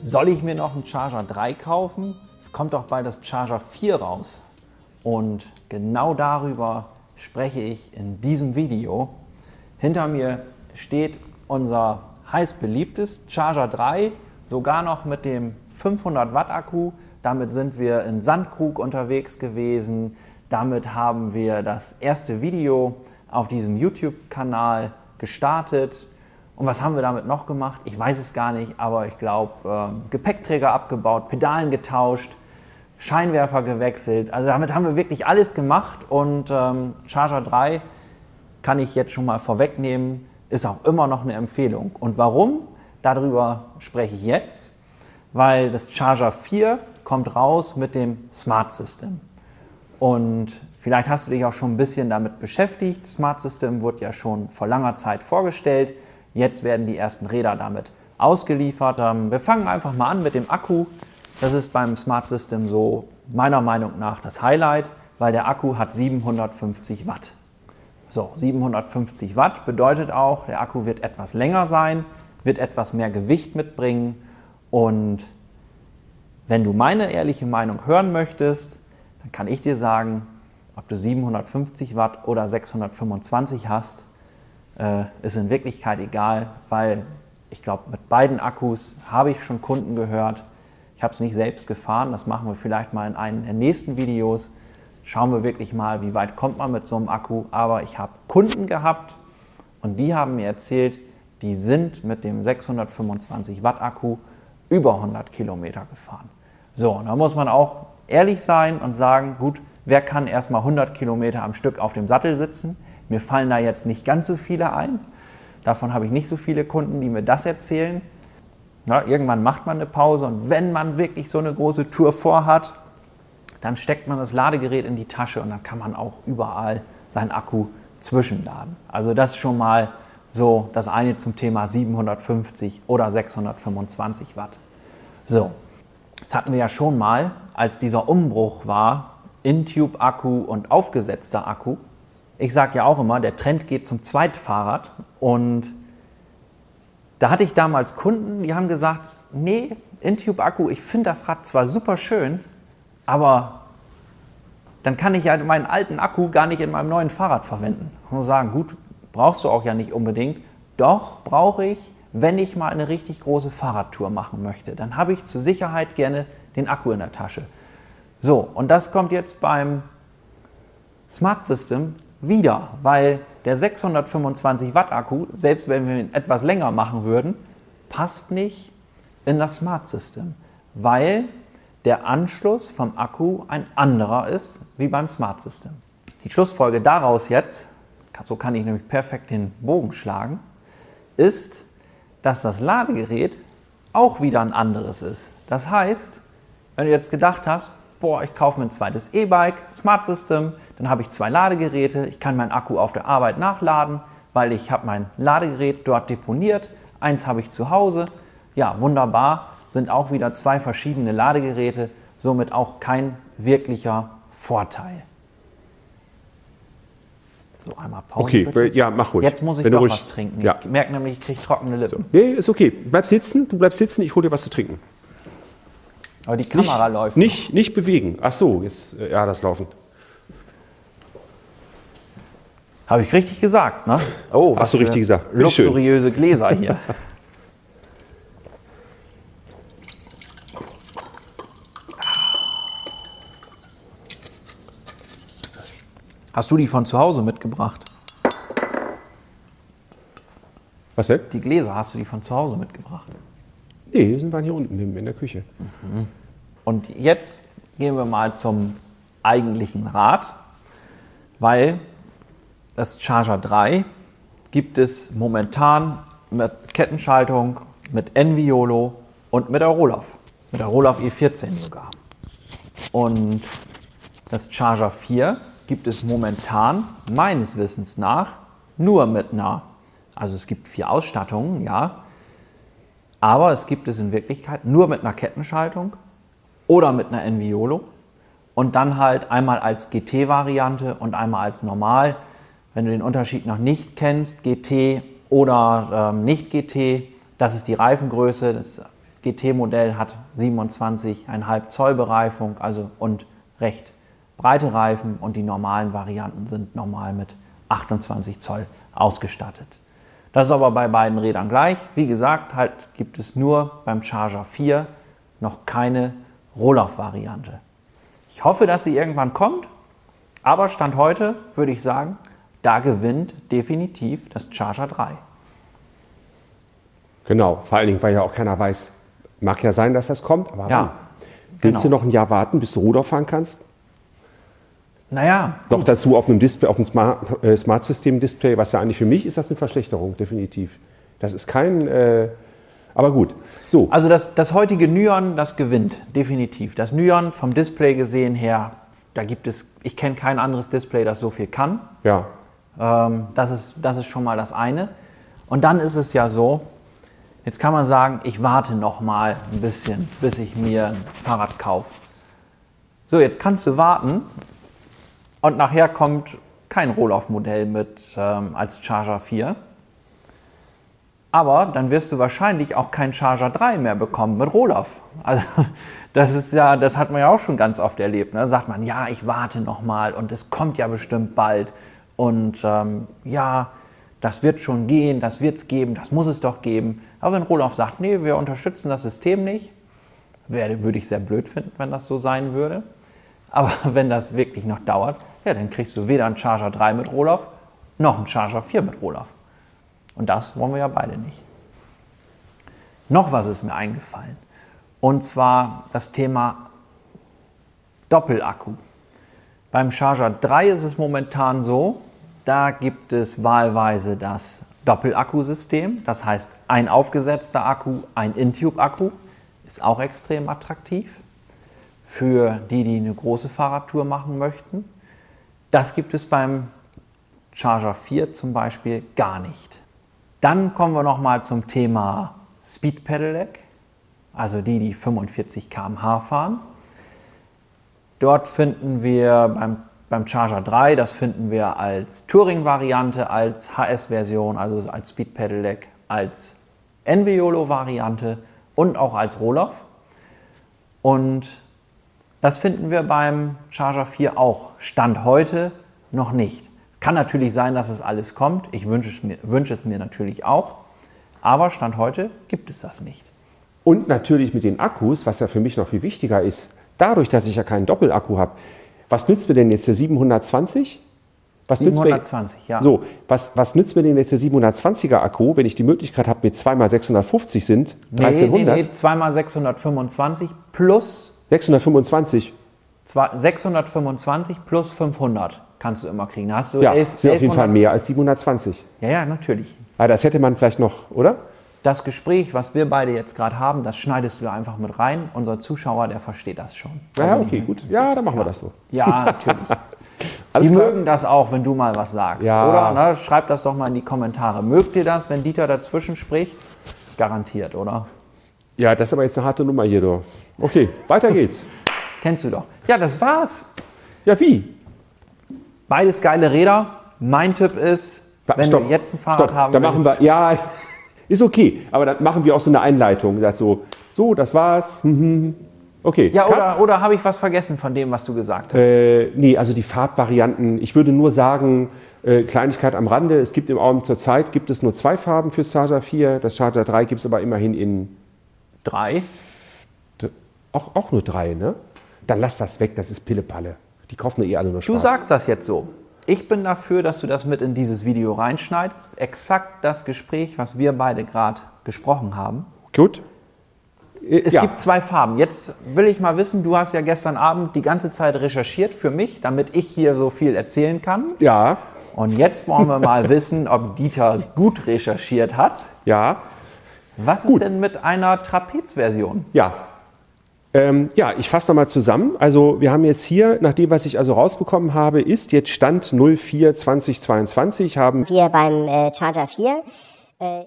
Soll ich mir noch einen Charger 3 kaufen? Es kommt doch bald das Charger 4 raus. Und genau darüber spreche ich in diesem Video. Hinter mir steht unser heiß beliebtes Charger 3, sogar noch mit dem 500 Watt Akku. Damit sind wir in Sandkrug unterwegs gewesen. Damit haben wir das erste Video auf diesem YouTube-Kanal gestartet. Und was haben wir damit noch gemacht? Ich weiß es gar nicht, aber ich glaube, äh, Gepäckträger abgebaut, Pedalen getauscht, Scheinwerfer gewechselt. Also damit haben wir wirklich alles gemacht und ähm, Charger 3 kann ich jetzt schon mal vorwegnehmen, ist auch immer noch eine Empfehlung. Und warum? Darüber spreche ich jetzt, weil das Charger 4 kommt raus mit dem Smart System. Und vielleicht hast du dich auch schon ein bisschen damit beschäftigt. Smart System wurde ja schon vor langer Zeit vorgestellt. Jetzt werden die ersten Räder damit ausgeliefert. Ähm, wir fangen einfach mal an mit dem Akku. Das ist beim Smart System so meiner Meinung nach das Highlight, weil der Akku hat 750 Watt. So, 750 Watt bedeutet auch, der Akku wird etwas länger sein, wird etwas mehr Gewicht mitbringen und wenn du meine ehrliche Meinung hören möchtest, dann kann ich dir sagen, ob du 750 Watt oder 625 hast, äh, ist in Wirklichkeit egal, weil ich glaube, mit beiden Akkus habe ich schon Kunden gehört. Ich habe es nicht selbst gefahren, das machen wir vielleicht mal in einem der nächsten Videos. Schauen wir wirklich mal, wie weit kommt man mit so einem Akku. Aber ich habe Kunden gehabt und die haben mir erzählt, die sind mit dem 625 Watt Akku über 100 Kilometer gefahren. So, und da muss man auch ehrlich sein und sagen, gut, wer kann erstmal 100 Kilometer am Stück auf dem Sattel sitzen? Mir fallen da jetzt nicht ganz so viele ein. Davon habe ich nicht so viele Kunden, die mir das erzählen. Ja, irgendwann macht man eine Pause und wenn man wirklich so eine große Tour vorhat, dann steckt man das Ladegerät in die Tasche und dann kann man auch überall seinen Akku zwischenladen. Also das ist schon mal so das eine zum Thema 750 oder 625 Watt. So, das hatten wir ja schon mal, als dieser Umbruch war, In-Tube-Akku und aufgesetzter Akku ich sage ja auch immer, der Trend geht zum Zweitfahrrad. Und da hatte ich damals Kunden, die haben gesagt, nee, Intube-Akku, ich finde das Rad zwar super schön, aber dann kann ich ja meinen alten Akku gar nicht in meinem neuen Fahrrad verwenden. Muss sagen, gut, brauchst du auch ja nicht unbedingt. Doch brauche ich, wenn ich mal eine richtig große Fahrradtour machen möchte. Dann habe ich zur Sicherheit gerne den Akku in der Tasche. So, und das kommt jetzt beim Smart System wieder, weil der 625 Watt Akku, selbst wenn wir ihn etwas länger machen würden, passt nicht in das Smart System, weil der Anschluss vom Akku ein anderer ist wie beim Smart System. Die Schlussfolge daraus jetzt, so kann ich nämlich perfekt den Bogen schlagen, ist, dass das Ladegerät auch wieder ein anderes ist. Das heißt, wenn du jetzt gedacht hast, boah, ich kaufe mir ein zweites E-Bike, Smart System, dann habe ich zwei Ladegeräte, ich kann meinen Akku auf der Arbeit nachladen, weil ich habe mein Ladegerät dort deponiert, eins habe ich zu Hause. Ja, wunderbar, sind auch wieder zwei verschiedene Ladegeräte, somit auch kein wirklicher Vorteil. So, einmal Pause. Okay, bitte. ja, mach ruhig. Jetzt muss ich Wenn doch was trinken. Ja. Ich merke nämlich, ich kriege trockene Lippen. So. Nee, ist okay. Bleib sitzen, du bleibst sitzen, ich hole dir was zu trinken. Aber die Kamera nicht, läuft. Nicht, noch. nicht bewegen. Ach so, jetzt, äh, ja, das Laufen. Habe ich richtig gesagt, ne? Oh, hast du richtig gesagt. Luxuriöse Gläser hier. Hast du die von zu Hause mitgebracht? Was denn? Die Gläser hast du die von zu Hause mitgebracht? Nee, die waren hier unten in der Küche. Mhm. Und jetzt gehen wir mal zum eigentlichen Rad, weil das Charger 3 gibt es momentan mit Kettenschaltung, mit Enviolo und mit der Rohloff. Mit der Rohloff E14 sogar. Und das Charger 4 gibt es momentan meines Wissens nach nur mit einer, also es gibt vier Ausstattungen, ja, aber es gibt es in Wirklichkeit nur mit einer Kettenschaltung oder mit einer Enviolo und dann halt einmal als GT-Variante und einmal als normal. Wenn du den Unterschied noch nicht kennst, GT oder ähm, nicht GT, das ist die Reifengröße. Das GT-Modell hat 27,5 Zoll Bereifung, also und recht breite Reifen und die normalen Varianten sind normal mit 28 Zoll ausgestattet. Das ist aber bei beiden Rädern gleich. Wie gesagt, halt gibt es nur beim Charger 4 noch keine Rohloff-Variante. Ich hoffe, dass sie irgendwann kommt, aber Stand heute würde ich sagen, da gewinnt definitiv das Charger 3. Genau, vor allen Dingen, weil ja auch keiner weiß, mag ja sein, dass das kommt, aber Ja, wann? willst genau. du noch ein Jahr warten, bis du Ruder fahren kannst? Naja, Doch dazu auf einem Display, auf einem Smart, äh, Smart System Display, was ja eigentlich für mich ist das eine Verschlechterung, definitiv. Das ist kein, äh, aber gut. So, Also das, das heutige Nyon, das gewinnt, definitiv. Das Nyon vom Display gesehen her, da gibt es, ich kenne kein anderes Display, das so viel kann. ja, Ähm, das, ist, das ist schon mal das eine. Und dann ist es ja so, jetzt kann man sagen, ich warte noch mal ein bisschen, bis ich mir ein Fahrrad kaufe. So, jetzt kannst du warten und nachher kommt kein Rohloff-Modell mit ähm, als Charger 4. Aber dann wirst du wahrscheinlich auch keinen Charger 3 mehr bekommen mit Rohloff. Also das ist ja, das hat man ja auch schon ganz oft erlebt. Ne? Da sagt man, ja, ich warte noch mal und es kommt ja bestimmt bald. Und ähm, ja, das wird schon gehen, das wird es geben, das muss es doch geben. Aber wenn Rohloff sagt, nee, wir unterstützen das System nicht, wäre, würde ich sehr blöd finden, wenn das so sein würde. Aber wenn das wirklich noch dauert, ja, dann kriegst du weder einen Charger 3 mit Rohloff, noch einen Charger 4 mit Rohloff. Und das wollen wir ja beide nicht. Noch was ist mir eingefallen. Und zwar das Thema Doppelakku. Beim Charger 3 ist es momentan so, da gibt es wahlweise das Doppelakkusystem. Das heißt, ein aufgesetzter Akku, ein In-Tube-Akku. Ist auch extrem attraktiv für die, die eine große Fahrradtour machen möchten. Das gibt es beim Charger 4 zum Beispiel gar nicht. Dann kommen wir nochmal zum Thema Speed Pedelec, also die, die 45 km/h fahren. Dort finden wir beim, beim Charger 3, das finden wir als Touring-Variante, als HS-Version, also als Speed Pedelec, als Enviolo-Variante und auch als Rohloff. Und das finden wir beim Charger 4 auch. Stand heute noch nicht. Kann natürlich sein, dass es alles kommt. Ich wünsche es mir, wünsche es mir natürlich auch. Aber Stand heute gibt es das nicht. Und natürlich mit den Akkus, was ja für mich noch viel wichtiger ist, dadurch, dass ich ja keinen Doppelakku habe, was nützt mir denn jetzt der 720? Was nützt mir- 720, ja. So, was, was nützt mir denn jetzt der 720er Akku, wenn ich die Möglichkeit habe, mit 2x650 sind, Nee, 1300, nee, nee, zweimal 625 plus 625, zwei- 625 plus 500 kannst du immer kriegen. Da hast du ja, 11, sind auf jeden Fall 1100 mehr als 720. Ja, ja, natürlich. Aber das hätte man vielleicht noch, oder? Das Gespräch, was wir beide jetzt gerade haben, das schneidest du einfach mit rein. Unser Zuschauer, der versteht das schon. Da Ja, okay, gut. Ja, dann machen wir das so. Ja, natürlich. Alles die klar? mögen das auch, wenn du mal was sagst. Ja. Oder? Ne? Schreibt das doch mal in die Kommentare. Mögt ihr das, wenn Dieter dazwischen spricht? Garantiert, oder? Ja, das ist aber jetzt eine harte Nummer hier, du. Okay, weiter geht's. Kennst du doch. Ja, das war's. Ja, wie? Beides geile Räder. Mein Tipp ist, wenn Stopp, du jetzt ein Fahrrad stopp, haben dann machen willst, wir, ja, ist okay, aber dann machen wir auch so eine Einleitung. Sagt so, so, das war's. hm, hm. Okay. Ja, oder, oder habe ich was vergessen von dem, was du gesagt hast? Äh, nee, also die Farbvarianten. Ich würde nur sagen, äh, Kleinigkeit am Rande. Es gibt im Augenblick zur Zeit gibt es nur zwei Farben für Charger 4. Das Charger 3 gibt es aber immerhin in Drei. auch, auch nur drei, ne? Dann lass das weg, das ist Pillepalle. Die kaufen ja eh alle nur Du schwarz. sagst das jetzt so. Ich bin dafür, dass du das mit in dieses Video reinschneidest. Exakt das Gespräch, was wir beide gerade gesprochen haben. Gut. Äh, Es ja. gibt zwei Farben. Jetzt will ich mal wissen, du hast ja gestern Abend die ganze Zeit recherchiert für mich, damit ich hier so viel erzählen kann. Ja, Und jetzt wollen wir mal wissen, ob Dieter gut recherchiert hat. ja, Was Gut. ist denn mit einer Trapezversion? ja. Ähm, ja, ich fasse nochmal zusammen. Also wir haben jetzt hier, nach dem, was ich also rausbekommen habe, ist jetzt Stand 04 2022, haben wir beim äh, Charger 4. Äh,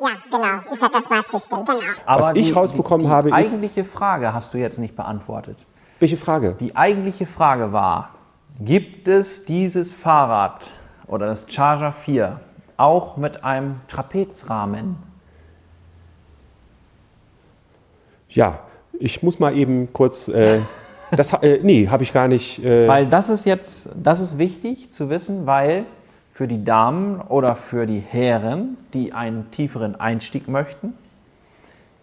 Ja, genau. Ist halt das Smart System, genau. Aber Was ich rausbekommen die, habe, Die ist- eigentliche Frage hast du jetzt nicht beantwortet. welche Frage? Die eigentliche Frage war, gibt es dieses Fahrrad oder das Charger 4 auch mit einem Trapezrahmen? Ja, ich muss mal eben kurz. Äh, das, äh, nee, habe ich gar nicht. Äh, Weil das ist jetzt, das ist wichtig zu wissen, weil für die Damen oder für die Herren, die einen tieferen Einstieg möchten,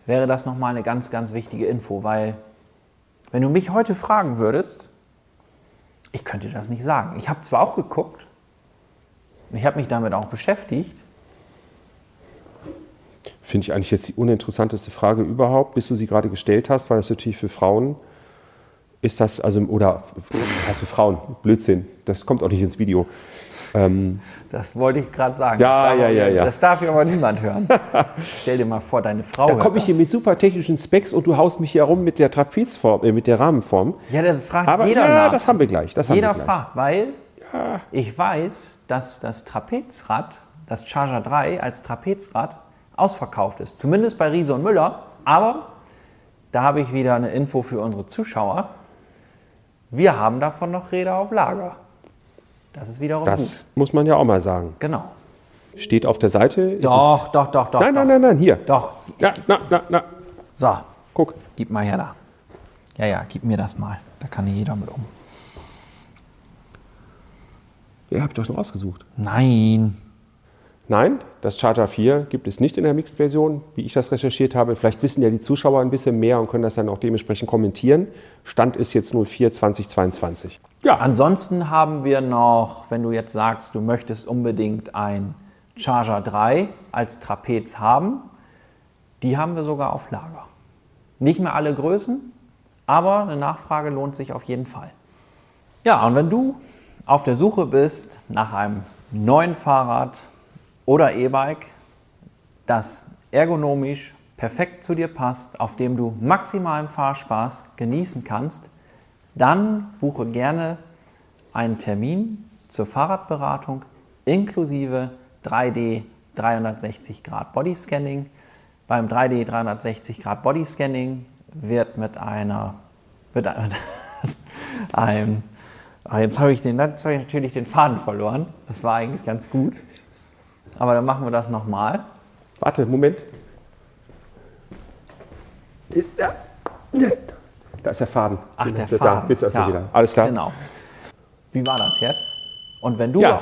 wäre das nochmal eine ganz, ganz wichtige Info, weil wenn du mich heute fragen würdest, ich könnte das nicht sagen. Ich habe zwar auch geguckt, ich habe mich damit auch beschäftigt, Finde ich eigentlich jetzt die uninteressanteste Frage überhaupt, bis du sie gerade gestellt hast, weil das natürlich für Frauen ist das, also, oder was für Frauen, Blödsinn, das kommt auch nicht ins Video. Ähm, das wollte ich gerade sagen. Ja, das darf ja, ja, ja. Das darf ja aber niemand hören. Stell dir mal vor, deine Frau da komme ich hier mit super technischen Specs und du haust mich hier rum mit der Trapezform, äh, mit der Rahmenform. Ja, das fragt Aber jeder ja, nach. das haben wir gleich. Das Jeder gleich. fragt, weil ich weiß, dass das Trapezrad, das Charger 3 als Trapezrad ausverkauft ist. Zumindest bei Riese und Müller. Aber da habe ich wieder eine Info für unsere Zuschauer. Wir haben davon noch Räder auf Lager. Das ist wiederum Das gut. muss man ja auch mal sagen. Genau. Steht auf der Seite. Doch, doch, doch, doch. Nein, doch. nein, nein, nein, hier. Doch. Ja, na, na, na. So, Guck. gib mal her da. Ja, ja, gib mir das mal. Da kann jeder mit um. Ja, hab ich doch schon ausgesucht. Nein. Nein, das Charter 4 gibt es nicht in der Mixed-Version, wie ich das recherchiert habe. Vielleicht wissen ja die Zuschauer ein bisschen mehr und können das dann auch dementsprechend kommentieren. Stand ist jetzt 04 2022. Ja, Ansonsten haben wir noch, wenn du jetzt sagst, du möchtest unbedingt ein Charger 3 als Trapez haben, die haben wir sogar auf Lager. Nicht mehr alle Größen, aber eine Nachfrage lohnt sich auf jeden Fall. Ja, und wenn du auf der Suche bist nach einem neuen Fahrrad oder E-Bike, das ergonomisch perfekt zu dir passt, auf dem du maximalen Fahrspaß genießen kannst, dann buche gerne einen Termin zur Fahrradberatung inklusive 3D 360 Grad Bodyscanning. Beim 3D 360 Grad Bodyscanning wird mit einer ein- einem jetzt habe ich, den, jetzt habe ich natürlich den Faden verloren. Das war eigentlich ganz gut. Aber dann machen wir das nochmal. warte, Moment. Da ist der Faden. Ach, Den der Faden. Da. Jetzt du Ja, wieder. Alles klar. Genau. Wie war das jetzt? Und wenn du Ja.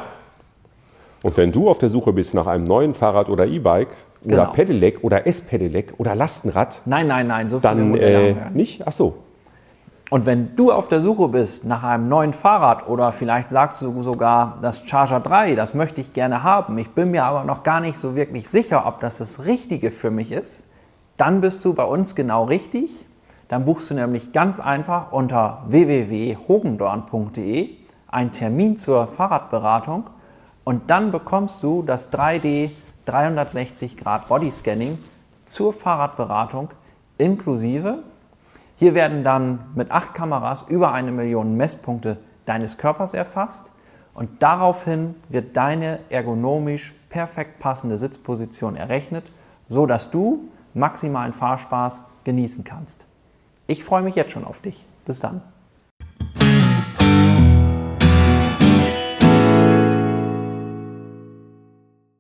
Und wenn du auf der Suche bist nach einem neuen Fahrrad oder E-Bike oder Genau. Pedelec oder S-Pedelec oder Lastenrad, Nein, nein, nein, so viele dann äh, nicht? Ach so. Und wenn du auf der Suche bist nach einem neuen Fahrrad oder vielleicht sagst du sogar, das Charger 3, das möchte ich gerne haben, ich bin mir aber noch gar nicht so wirklich sicher, ob das das Richtige für mich ist, dann bist du bei uns genau richtig. Dann buchst du nämlich ganz einfach unter www.hogendorn.de einen Termin zur Fahrradberatung und dann bekommst du das 3D 360 Grad Bodyscanning zur Fahrradberatung inklusive hier werden dann mit acht Kameras über eine Million Messpunkte deines Körpers erfasst und daraufhin wird deine ergonomisch perfekt passende Sitzposition errechnet, so dass du maximalen Fahrspaß genießen kannst. Ich freue mich jetzt schon auf dich. Bis dann.